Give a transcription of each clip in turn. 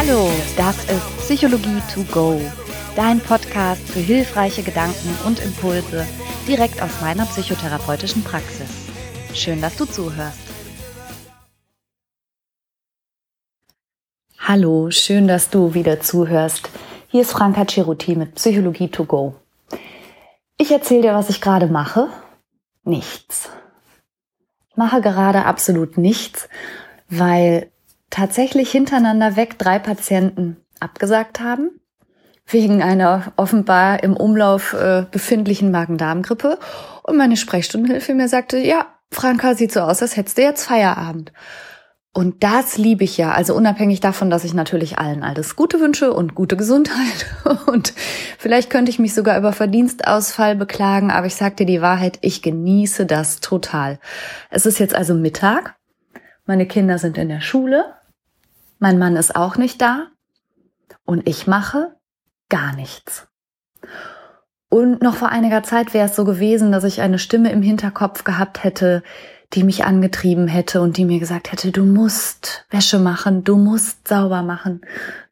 Hallo, das ist Psychologie to go, dein Podcast für hilfreiche Gedanken und Impulse direkt aus meiner psychotherapeutischen Praxis. Schön, dass du zuhörst. Hallo, schön, dass du wieder zuhörst. Hier ist Franka Ceruti mit Psychologie to go. Ich erzähle dir, was ich gerade mache. Nichts. Ich mache gerade absolut nichts, weil tatsächlich hintereinander weg drei Patienten abgesagt haben wegen einer offenbar im Umlauf äh, befindlichen Magen-Darm-Grippe. Und meine Sprechstundenhilfe mir sagte, ja, Franka, sieht so aus, als hättest du jetzt Feierabend. Und das liebe ich ja. Also unabhängig davon, dass ich natürlich allen alles Gute wünsche und gute Gesundheit. Und vielleicht könnte ich mich sogar über Verdienstausfall beklagen, aber ich sag dir die Wahrheit, ich genieße das total. Es ist jetzt also Mittag. Meine Kinder sind in der Schule. Mein Mann ist auch nicht da und ich mache gar nichts. Und noch vor einiger Zeit wäre es so gewesen, dass ich eine Stimme im Hinterkopf gehabt hätte, die mich angetrieben hätte und die mir gesagt hätte, du musst Wäsche machen, du musst sauber machen,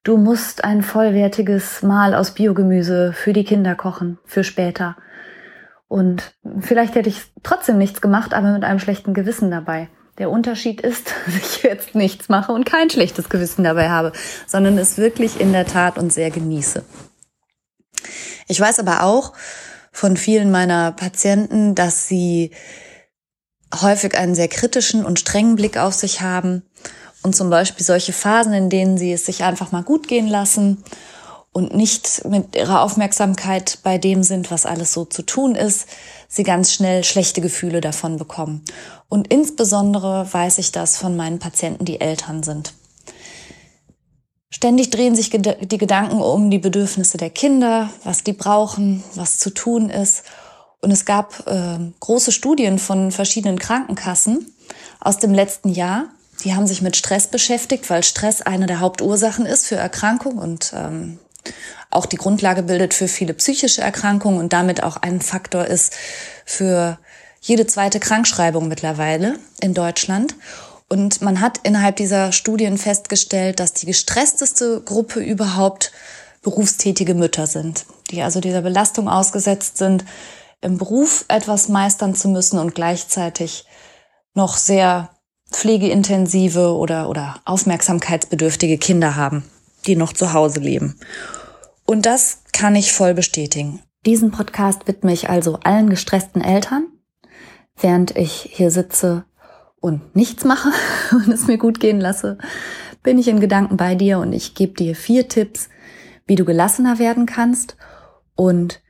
du musst ein vollwertiges Mahl aus Biogemüse für die Kinder kochen, für später. Und vielleicht hätte ich trotzdem nichts gemacht, aber mit einem schlechten Gewissen dabei. Der Unterschied ist, dass ich jetzt nichts mache und kein schlechtes Gewissen dabei habe, sondern es wirklich in der Tat und sehr genieße. Ich weiß aber auch von vielen meiner Patienten, dass sie häufig einen sehr kritischen und strengen Blick auf sich haben und zum Beispiel solche Phasen, in denen sie es sich einfach mal gut gehen lassen und nicht mit ihrer Aufmerksamkeit bei dem sind, was alles so zu tun ist, sie ganz schnell schlechte Gefühle davon bekommen. Und insbesondere weiß ich das von meinen Patienten, die Eltern sind. Ständig drehen sich die Gedanken um die Bedürfnisse der Kinder, was die brauchen, was zu tun ist. Und es gab äh, große Studien von verschiedenen Krankenkassen aus dem letzten Jahr. Die haben sich mit Stress beschäftigt, weil Stress eine der Hauptursachen ist für Erkrankung und ähm, auch die Grundlage bildet für viele psychische Erkrankungen und damit auch ein Faktor ist für jede zweite Krankschreibung mittlerweile in Deutschland. Und man hat innerhalb dieser Studien festgestellt, dass die gestressteste Gruppe überhaupt berufstätige Mütter sind, die also dieser Belastung ausgesetzt sind, im Beruf etwas meistern zu müssen und gleichzeitig noch sehr pflegeintensive oder, oder aufmerksamkeitsbedürftige Kinder haben, die noch zu Hause leben. Und das kann ich voll bestätigen. Diesen Podcast widme ich also allen gestressten Eltern, während ich hier sitze und nichts mache und es mir gut gehen lasse, bin ich in Gedanken bei dir und ich gebe dir vier Tipps, wie du gelassener werden kannst und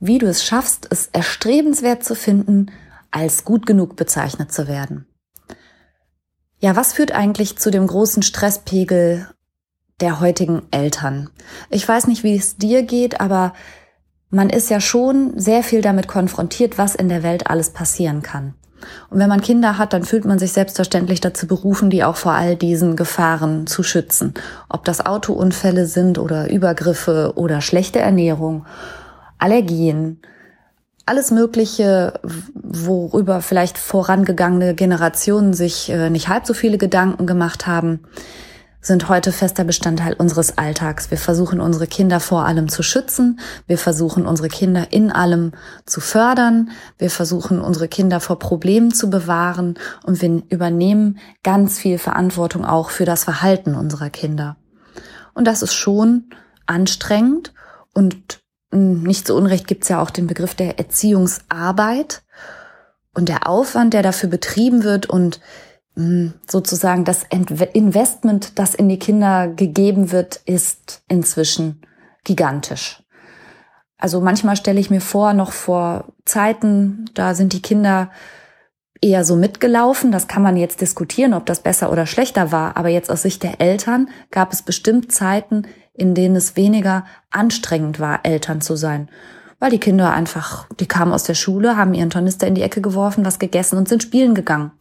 wie du es schaffst, es erstrebenswert zu finden, als gut genug bezeichnet zu werden. Ja, was führt eigentlich zu dem großen Stresspegel der heutigen Eltern. Ich weiß nicht, wie es dir geht, aber man ist ja schon sehr viel damit konfrontiert, was in der Welt alles passieren kann. Und wenn man Kinder hat, dann fühlt man sich selbstverständlich dazu berufen, die auch vor all diesen Gefahren zu schützen. Ob das Autounfälle sind oder Übergriffe oder schlechte Ernährung, Allergien, alles Mögliche, worüber vielleicht vorangegangene Generationen sich äh, nicht halb so viele Gedanken gemacht haben sind heute fester Bestandteil unseres Alltags. Wir versuchen unsere Kinder vor allem zu schützen. Wir versuchen unsere Kinder in allem zu fördern. Wir versuchen unsere Kinder vor Problemen zu bewahren und wir übernehmen ganz viel Verantwortung auch für das Verhalten unserer Kinder. Und das ist schon anstrengend und hm, nicht zu Unrecht gibt es ja auch den Begriff der Erziehungsarbeit und der Aufwand, der dafür betrieben wird und sozusagen das Investment, das in die Kinder gegeben wird, ist inzwischen gigantisch. Also manchmal stelle ich mir vor, noch vor Zeiten, da sind die Kinder eher so mitgelaufen. Das kann man jetzt diskutieren, ob das besser oder schlechter war. Aber jetzt aus Sicht der Eltern gab es bestimmt Zeiten, in denen es weniger anstrengend war, Eltern zu sein. Weil die Kinder einfach, die kamen aus der Schule, haben ihren Tornister in die Ecke geworfen, was gegessen und sind spielen gegangen.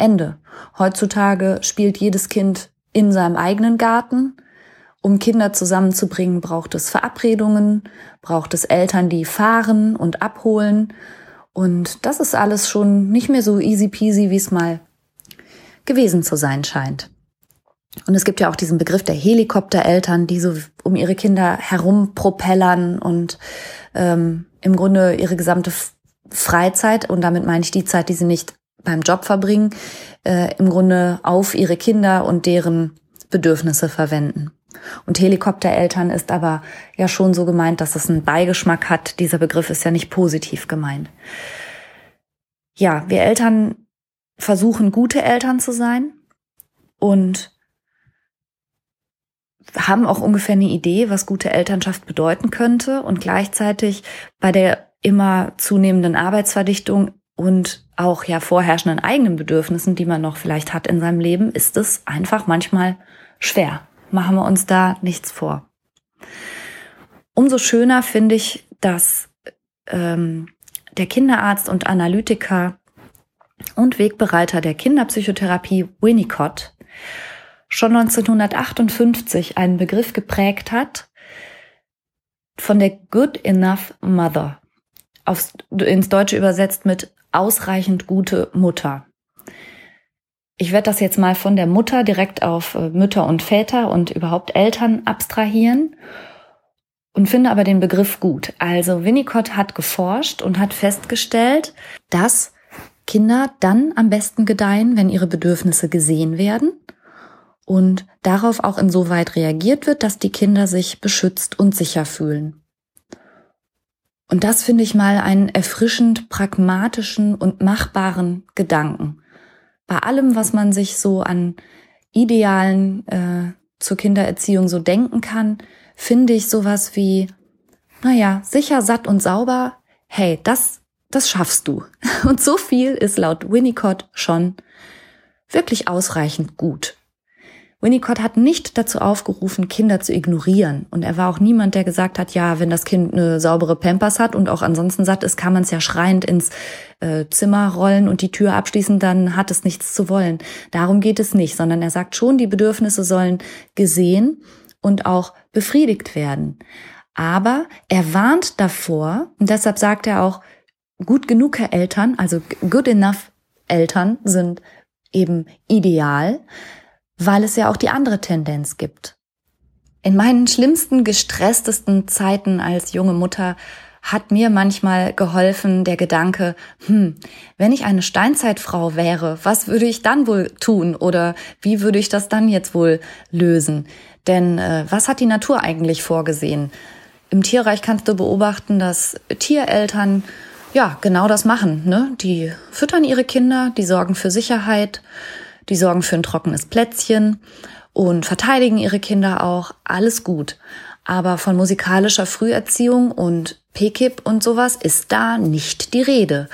Ende. Heutzutage spielt jedes Kind in seinem eigenen Garten. Um Kinder zusammenzubringen, braucht es Verabredungen, braucht es Eltern, die fahren und abholen. Und das ist alles schon nicht mehr so easy peasy, wie es mal gewesen zu sein scheint. Und es gibt ja auch diesen Begriff der Helikoptereltern, die so um ihre Kinder herumpropellern und ähm, im Grunde ihre gesamte Freizeit, und damit meine ich die Zeit, die sie nicht beim Job verbringen, äh, im Grunde auf ihre Kinder und deren Bedürfnisse verwenden. Und Helikoptereltern ist aber ja schon so gemeint, dass es einen Beigeschmack hat. Dieser Begriff ist ja nicht positiv gemeint. Ja, wir Eltern versuchen, gute Eltern zu sein und haben auch ungefähr eine Idee, was gute Elternschaft bedeuten könnte. Und gleichzeitig bei der immer zunehmenden Arbeitsverdichtung und auch ja vorherrschenden eigenen Bedürfnissen, die man noch vielleicht hat in seinem Leben, ist es einfach manchmal schwer. Machen wir uns da nichts vor. Umso schöner finde ich, dass ähm, der Kinderarzt und Analytiker und Wegbereiter der Kinderpsychotherapie Winnicott schon 1958 einen Begriff geprägt hat von der Good Enough Mother, aufs, ins Deutsche übersetzt mit ausreichend gute Mutter. Ich werde das jetzt mal von der Mutter direkt auf äh, Mütter und Väter und überhaupt Eltern abstrahieren und finde aber den Begriff gut. Also Winnicott hat geforscht und hat festgestellt, dass Kinder dann am besten gedeihen, wenn ihre Bedürfnisse gesehen werden und darauf auch insoweit reagiert wird, dass die Kinder sich beschützt und sicher fühlen. Und das finde ich mal einen erfrischend pragmatischen und machbaren Gedanken. Bei allem, was man sich so an Idealen äh, zur Kindererziehung so denken kann, finde ich sowas wie, naja, sicher, satt und sauber, hey, das, das schaffst du. Und so viel ist laut Winnicott schon wirklich ausreichend gut. Winnicott hat nicht dazu aufgerufen, Kinder zu ignorieren. Und er war auch niemand, der gesagt hat, ja, wenn das Kind eine saubere Pampers hat und auch ansonsten satt ist, kann man es ja schreiend ins äh, Zimmer rollen und die Tür abschließen, dann hat es nichts zu wollen. Darum geht es nicht, sondern er sagt schon, die Bedürfnisse sollen gesehen und auch befriedigt werden. Aber er warnt davor, und deshalb sagt er auch, gut genug Eltern, also good enough Eltern sind eben ideal, weil es ja auch die andere Tendenz gibt. In meinen schlimmsten, gestresstesten Zeiten als junge Mutter hat mir manchmal geholfen der Gedanke, hm, wenn ich eine Steinzeitfrau wäre, was würde ich dann wohl tun oder wie würde ich das dann jetzt wohl lösen? Denn äh, was hat die Natur eigentlich vorgesehen? Im Tierreich kannst du beobachten, dass Tiereltern ja genau das machen. Ne? Die füttern ihre Kinder, die sorgen für Sicherheit, die sorgen für ein trockenes Plätzchen und verteidigen ihre Kinder auch. Alles gut. Aber von musikalischer Früherziehung und PKIP und sowas ist da nicht die Rede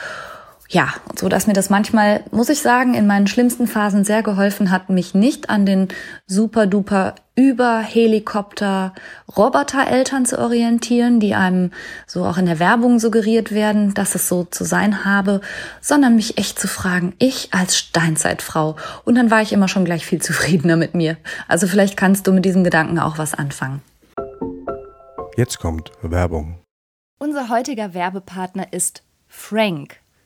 ja, so dass mir das manchmal, muss ich sagen, in meinen schlimmsten Phasen sehr geholfen hat, mich nicht an den super duper über Helikopter Robotereltern zu orientieren, die einem so auch in der Werbung suggeriert werden, dass es so zu sein habe, sondern mich echt zu fragen, ich als Steinzeitfrau. Und dann war ich immer schon gleich viel zufriedener mit mir. Also vielleicht kannst du mit diesem Gedanken auch was anfangen. Jetzt kommt Werbung. Unser heutiger Werbepartner ist Frank.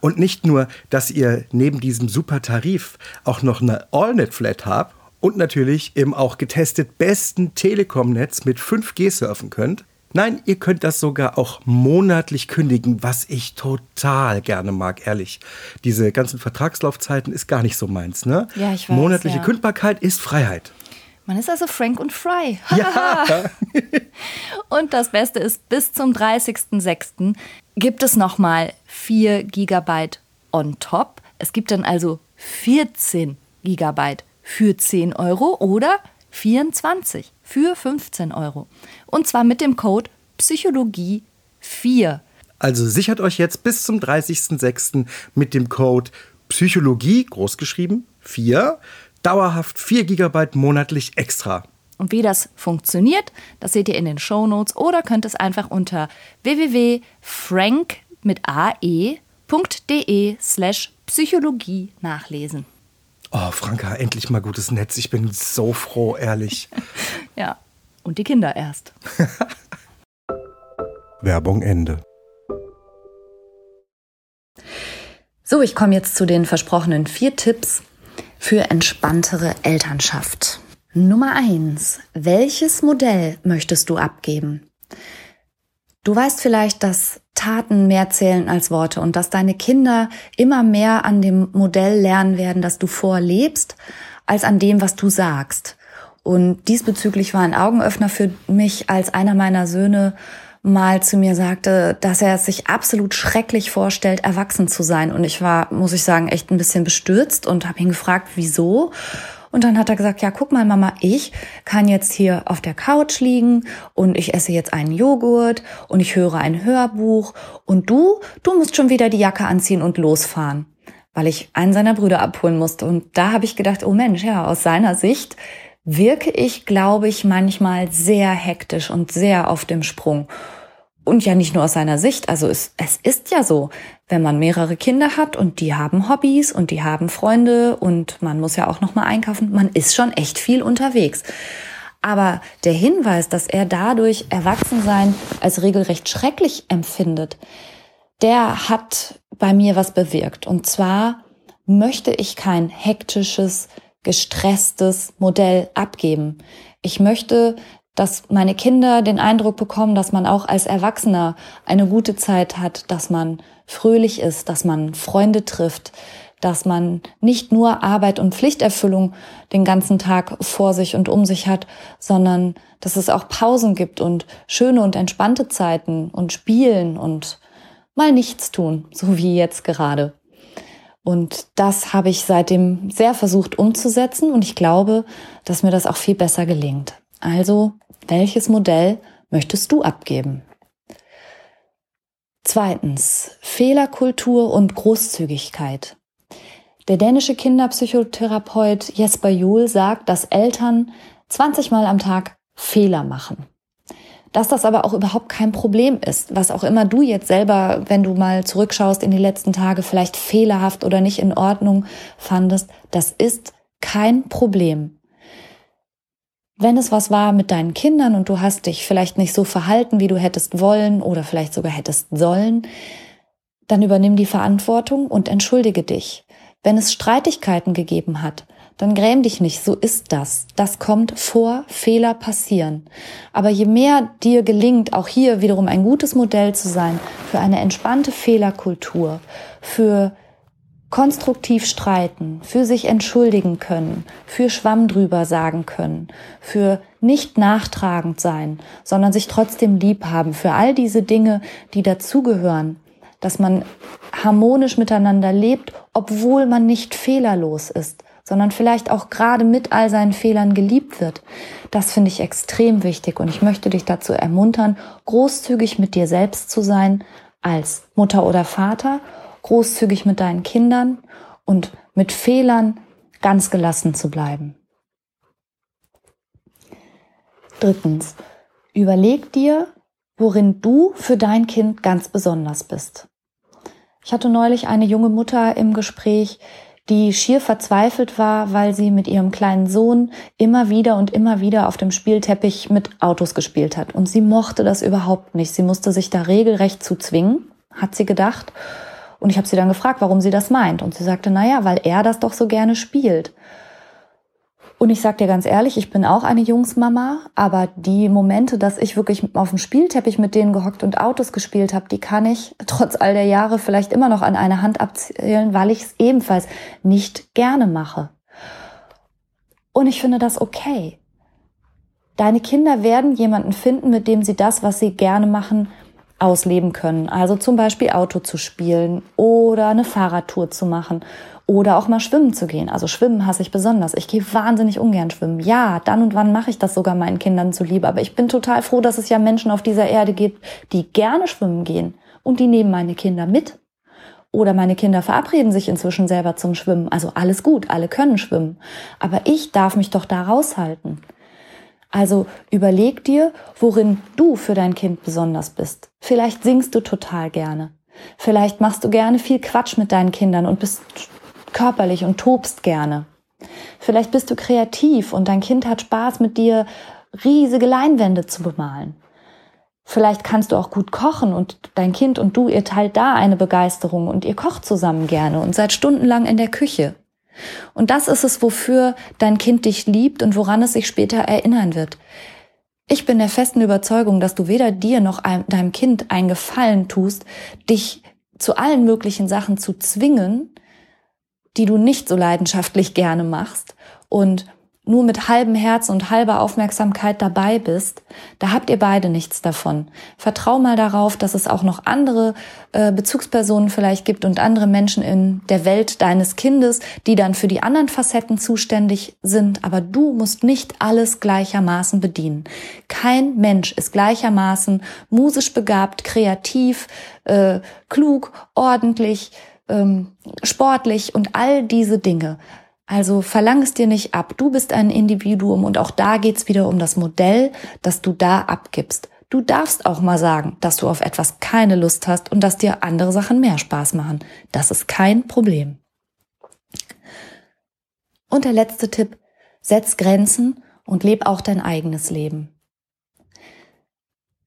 Und nicht nur, dass ihr neben diesem super Tarif auch noch eine AllNet-Flat habt und natürlich im auch getestet besten Telekom-Netz mit 5G surfen könnt. Nein, ihr könnt das sogar auch monatlich kündigen, was ich total gerne mag, ehrlich. Diese ganzen Vertragslaufzeiten ist gar nicht so meins, ne? Ja, ich weiß. Monatliche ja. Kündbarkeit ist Freiheit. Man ist also Frank und Fry. Ja. und das Beste ist, bis zum 30.06. gibt es nochmal 4 GB on top. Es gibt dann also 14 GB für 10 Euro oder 24 für 15 Euro. Und zwar mit dem Code Psychologie 4. Also sichert euch jetzt bis zum 30.06. mit dem Code Psychologie, großgeschrieben, 4, dauerhaft 4 GB monatlich extra. Und wie das funktioniert, das seht ihr in den Show Notes oder könnt es einfach unter www.frank mit ae.de slash Psychologie nachlesen. Oh, Franka, endlich mal gutes Netz. Ich bin so froh, ehrlich. ja, und die Kinder erst. Werbung Ende. So, ich komme jetzt zu den versprochenen vier Tipps für entspanntere Elternschaft. Nummer eins: Welches Modell möchtest du abgeben? Du weißt vielleicht, dass Taten mehr zählen als Worte und dass deine Kinder immer mehr an dem Modell lernen werden, das du vorlebst, als an dem, was du sagst. Und diesbezüglich war ein Augenöffner für mich, als einer meiner Söhne mal zu mir sagte, dass er es sich absolut schrecklich vorstellt, erwachsen zu sein. Und ich war, muss ich sagen, echt ein bisschen bestürzt und habe ihn gefragt, wieso. Und dann hat er gesagt, ja, guck mal, Mama, ich kann jetzt hier auf der Couch liegen und ich esse jetzt einen Joghurt und ich höre ein Hörbuch und du, du musst schon wieder die Jacke anziehen und losfahren, weil ich einen seiner Brüder abholen musste. Und da habe ich gedacht, oh Mensch, ja, aus seiner Sicht wirke ich, glaube ich, manchmal sehr hektisch und sehr auf dem Sprung. Und ja nicht nur aus seiner Sicht, also es, es ist ja so, wenn man mehrere Kinder hat und die haben Hobbys und die haben Freunde und man muss ja auch noch mal einkaufen, man ist schon echt viel unterwegs. Aber der Hinweis, dass er dadurch Erwachsensein als regelrecht schrecklich empfindet, der hat bei mir was bewirkt. Und zwar möchte ich kein hektisches, gestresstes Modell abgeben. Ich möchte, dass meine Kinder den Eindruck bekommen, dass man auch als Erwachsener eine gute Zeit hat, dass man fröhlich ist, dass man Freunde trifft, dass man nicht nur Arbeit und Pflichterfüllung den ganzen Tag vor sich und um sich hat, sondern dass es auch Pausen gibt und schöne und entspannte Zeiten und Spielen und mal nichts tun, so wie jetzt gerade. Und das habe ich seitdem sehr versucht umzusetzen und ich glaube, dass mir das auch viel besser gelingt. Also, welches Modell möchtest du abgeben? Zweitens, Fehlerkultur und Großzügigkeit. Der dänische Kinderpsychotherapeut Jesper Juhl sagt, dass Eltern 20 Mal am Tag Fehler machen. Dass das aber auch überhaupt kein Problem ist, was auch immer du jetzt selber, wenn du mal zurückschaust in die letzten Tage, vielleicht fehlerhaft oder nicht in Ordnung fandest, das ist kein Problem. Wenn es was war mit deinen Kindern und du hast dich vielleicht nicht so verhalten, wie du hättest wollen oder vielleicht sogar hättest sollen, dann übernimm die Verantwortung und entschuldige dich. Wenn es Streitigkeiten gegeben hat, dann gräm dich nicht, so ist das. Das kommt vor, Fehler passieren. Aber je mehr dir gelingt, auch hier wiederum ein gutes Modell zu sein für eine entspannte Fehlerkultur, für konstruktiv streiten, für sich entschuldigen können, für Schwamm drüber sagen können, für nicht nachtragend sein, sondern sich trotzdem lieb haben, für all diese Dinge, die dazugehören, dass man harmonisch miteinander lebt, obwohl man nicht fehlerlos ist, sondern vielleicht auch gerade mit all seinen Fehlern geliebt wird. Das finde ich extrem wichtig und ich möchte dich dazu ermuntern, großzügig mit dir selbst zu sein als Mutter oder Vater großzügig mit deinen Kindern und mit Fehlern ganz gelassen zu bleiben. Drittens, überleg dir, worin du für dein Kind ganz besonders bist. Ich hatte neulich eine junge Mutter im Gespräch, die schier verzweifelt war, weil sie mit ihrem kleinen Sohn immer wieder und immer wieder auf dem Spielteppich mit Autos gespielt hat. Und sie mochte das überhaupt nicht. Sie musste sich da regelrecht zu zwingen, hat sie gedacht. Und ich habe sie dann gefragt, warum sie das meint. Und sie sagte, naja, weil er das doch so gerne spielt. Und ich sag dir ganz ehrlich, ich bin auch eine Jungsmama, aber die Momente, dass ich wirklich auf dem Spielteppich mit denen gehockt und Autos gespielt habe, die kann ich trotz all der Jahre vielleicht immer noch an einer Hand abzählen, weil ich es ebenfalls nicht gerne mache. Und ich finde das okay. Deine Kinder werden jemanden finden, mit dem sie das, was sie gerne machen, ausleben können. Also zum Beispiel Auto zu spielen oder eine Fahrradtour zu machen oder auch mal schwimmen zu gehen. Also schwimmen hasse ich besonders. Ich gehe wahnsinnig ungern schwimmen. Ja, dann und wann mache ich das sogar meinen Kindern zuliebe. Aber ich bin total froh, dass es ja Menschen auf dieser Erde gibt, die gerne schwimmen gehen. Und die nehmen meine Kinder mit. Oder meine Kinder verabreden sich inzwischen selber zum Schwimmen. Also alles gut, alle können schwimmen. Aber ich darf mich doch da raushalten. Also überleg dir, worin du für dein Kind besonders bist. Vielleicht singst du total gerne. Vielleicht machst du gerne viel Quatsch mit deinen Kindern und bist körperlich und tobst gerne. Vielleicht bist du kreativ und dein Kind hat Spaß mit dir, riesige Leinwände zu bemalen. Vielleicht kannst du auch gut kochen und dein Kind und du, ihr teilt da eine Begeisterung und ihr kocht zusammen gerne und seid stundenlang in der Küche. Und das ist es, wofür dein Kind dich liebt und woran es sich später erinnern wird. Ich bin der festen Überzeugung, dass du weder dir noch deinem Kind einen Gefallen tust, dich zu allen möglichen Sachen zu zwingen, die du nicht so leidenschaftlich gerne machst und nur mit halbem Herz und halber Aufmerksamkeit dabei bist, da habt ihr beide nichts davon. Vertrau mal darauf, dass es auch noch andere äh, Bezugspersonen vielleicht gibt und andere Menschen in der Welt deines Kindes, die dann für die anderen Facetten zuständig sind. Aber du musst nicht alles gleichermaßen bedienen. Kein Mensch ist gleichermaßen musisch begabt, kreativ, äh, klug, ordentlich, ähm, sportlich und all diese Dinge. Also verlang es dir nicht ab. Du bist ein Individuum und auch da geht's wieder um das Modell, das du da abgibst. Du darfst auch mal sagen, dass du auf etwas keine Lust hast und dass dir andere Sachen mehr Spaß machen. Das ist kein Problem. Und der letzte Tipp, setz Grenzen und leb auch dein eigenes Leben.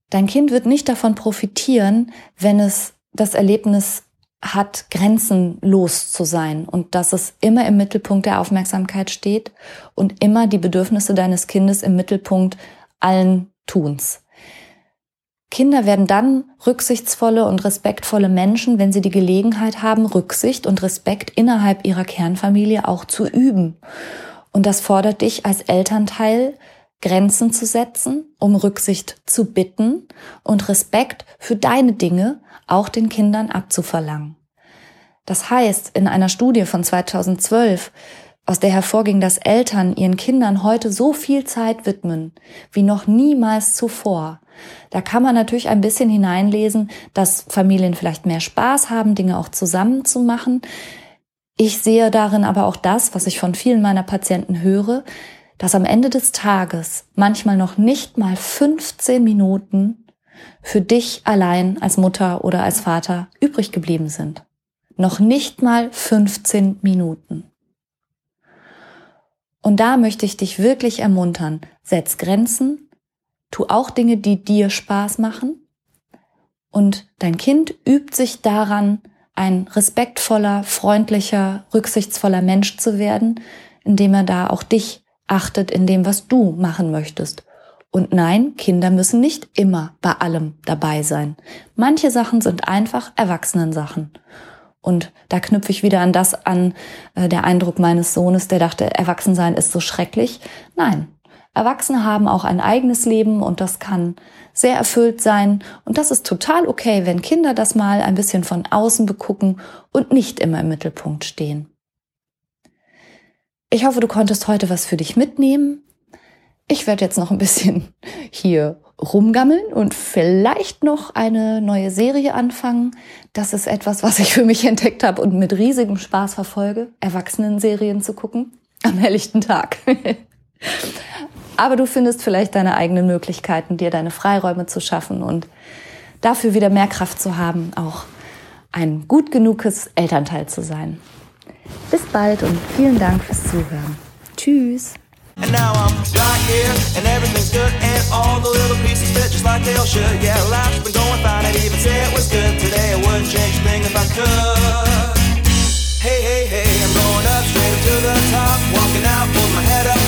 Dein Kind wird nicht davon profitieren, wenn es das Erlebnis hat, grenzenlos zu sein und dass es immer im Mittelpunkt der Aufmerksamkeit steht und immer die Bedürfnisse deines Kindes im Mittelpunkt allen Tuns. Kinder werden dann rücksichtsvolle und respektvolle Menschen, wenn sie die Gelegenheit haben, Rücksicht und Respekt innerhalb ihrer Kernfamilie auch zu üben. Und das fordert dich als Elternteil, Grenzen zu setzen, um Rücksicht zu bitten und Respekt für deine Dinge auch den Kindern abzuverlangen. Das heißt, in einer Studie von 2012, aus der hervorging, dass Eltern ihren Kindern heute so viel Zeit widmen wie noch niemals zuvor. Da kann man natürlich ein bisschen hineinlesen, dass Familien vielleicht mehr Spaß haben, Dinge auch zusammen zu machen. Ich sehe darin aber auch das, was ich von vielen meiner Patienten höre, dass am Ende des Tages manchmal noch nicht mal 15 Minuten für dich allein als Mutter oder als Vater übrig geblieben sind. Noch nicht mal 15 Minuten. Und da möchte ich dich wirklich ermuntern. Setz Grenzen, tu auch Dinge, die dir Spaß machen. Und dein Kind übt sich daran, ein respektvoller, freundlicher, rücksichtsvoller Mensch zu werden, indem er da auch dich achtet in dem, was du machen möchtest und nein, Kinder müssen nicht immer bei allem dabei sein. Manche Sachen sind einfach Erwachsenensachen. Und da knüpfe ich wieder an das an, äh, der Eindruck meines Sohnes, der dachte, Erwachsensein ist so schrecklich. Nein, Erwachsene haben auch ein eigenes Leben und das kann sehr erfüllt sein. Und das ist total okay, wenn Kinder das mal ein bisschen von außen begucken und nicht immer im Mittelpunkt stehen. Ich hoffe, du konntest heute was für dich mitnehmen. Ich werde jetzt noch ein bisschen hier rumgammeln und vielleicht noch eine neue Serie anfangen. Das ist etwas, was ich für mich entdeckt habe und mit riesigem Spaß verfolge, Erwachsenen-Serien zu gucken am helllichten Tag. Aber du findest vielleicht deine eigenen Möglichkeiten, dir deine Freiräume zu schaffen und dafür wieder mehr Kraft zu haben, auch ein gut genuges Elternteil zu sein. Bis bald und vielen Dank fürs Zuhören. Tschüss. And now I'm right here, and everything's good, and all the little pieces fit just like they all should. Yeah, life's been going fine, I'd even say it was good today. I wouldn't change a thing if I could. Hey, hey, hey, I'm going up straight up to the top, walking out, pulling my head up.